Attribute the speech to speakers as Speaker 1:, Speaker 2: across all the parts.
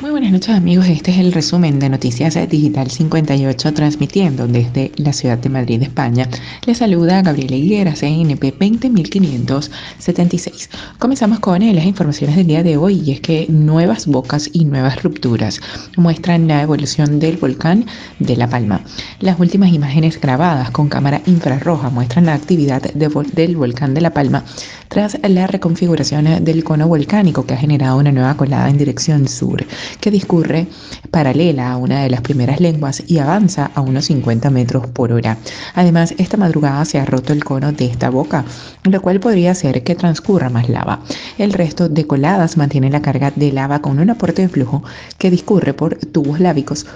Speaker 1: Buenas noches amigos, este es el resumen de Noticias Digital 58 transmitiendo desde la ciudad de Madrid, España. Les saluda Gabriela Higuera, CNP 20576. Comenzamos con las informaciones del día de hoy y es que nuevas bocas y nuevas rupturas muestran la evolución del volcán de La Palma. Las últimas imágenes grabadas con cámara infrarroja muestran la actividad del volcán de La Palma tras la reconfiguración del cono volcánico que ha generado una nueva colada en dirección sur que discurre paralela a una de las primeras lenguas y avanza a unos 50 metros por hora. Además, esta madrugada se ha roto el cono de esta boca, lo cual podría hacer que transcurra más lava. El resto de coladas mantiene la carga de lava con un aporte de flujo que discurre por tubos lábicos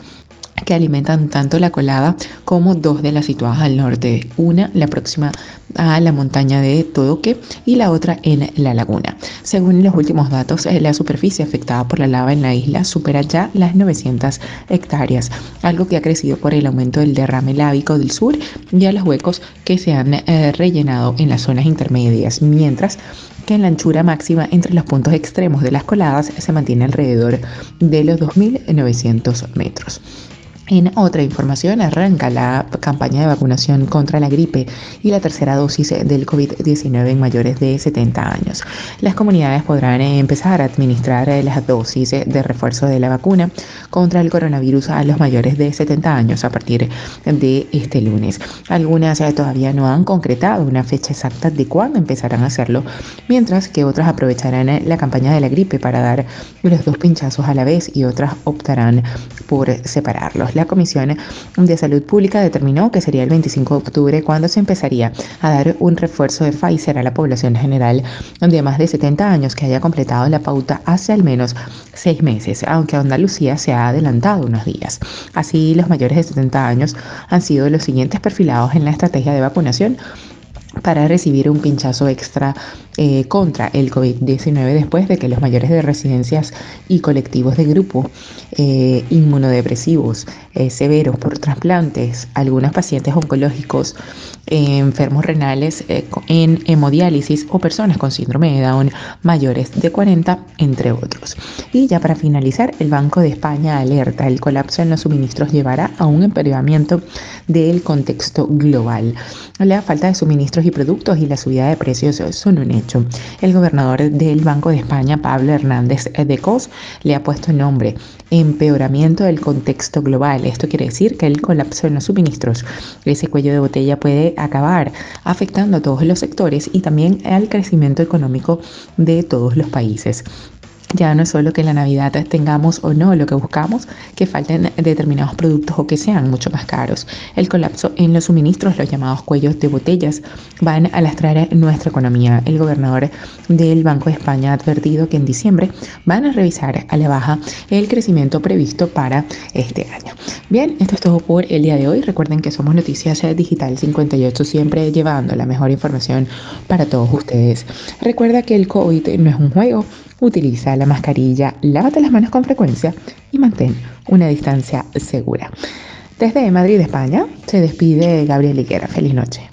Speaker 1: que alimentan tanto la colada como dos de las situadas al norte, una la próxima a la montaña de Todoque y la otra en la laguna. Según los últimos datos, eh, la superficie afectada por la lava en la isla supera ya las 900 hectáreas, algo que ha crecido por el aumento del derrame lábico del sur y a los huecos que se han eh, rellenado en las zonas intermedias, mientras que en la anchura máxima entre los puntos extremos de las coladas se mantiene alrededor de los 2.900 metros. En otra información, arranca la campaña de vacunación contra la gripe y la tercera dosis del COVID-19 en mayores de 70 años. Las comunidades podrán empezar a administrar las dosis de refuerzo de la vacuna contra el coronavirus a los mayores de 70 años a partir de este lunes. Algunas todavía no han concretado una fecha exacta de cuándo empezarán a hacerlo, mientras que otras aprovecharán la campaña de la gripe para dar los dos pinchazos a la vez y otras optarán por separarlos. La Comisión de Salud Pública determinó que sería el 25 de octubre cuando se empezaría a dar un refuerzo de Pfizer a la población general de más de 70 años que haya completado la pauta hace al menos seis meses, aunque Andalucía se ha adelantado unos días. Así, los mayores de 70 años han sido los siguientes perfilados en la estrategia de vacunación para recibir un pinchazo extra eh, contra el COVID-19 después de que los mayores de residencias y colectivos de grupo eh, inmunodepresivos eh, severos por trasplantes, algunos pacientes oncológicos, enfermos renales en hemodiálisis o personas con síndrome de Down mayores de 40, entre otros. Y ya para finalizar, el Banco de España alerta, el colapso en los suministros llevará a un empeoramiento del contexto global. La falta de suministros y productos y la subida de precios son un hecho. El gobernador del Banco de España, Pablo Hernández de Cos, le ha puesto nombre empeoramiento del contexto global. Esto quiere decir que el colapso en los suministros, ese cuello de botella puede acabar afectando a todos los sectores y también al crecimiento económico de todos los países. Ya no es solo que en la Navidad tengamos o no lo que buscamos, que falten determinados productos o que sean mucho más caros. El colapso en los suministros, los llamados cuellos de botellas, van a lastrar nuestra economía. El gobernador del Banco de España ha advertido que en diciembre van a revisar a la baja el crecimiento previsto para este año. Bien, esto es todo por el día de hoy. Recuerden que somos Noticias Digital 58, siempre llevando la mejor información para todos ustedes. Recuerda que el COVID no es un juego utiliza la mascarilla, lávate las manos con frecuencia y mantén una distancia segura. Desde Madrid, España, se despide Gabriel Higuera. Feliz noche.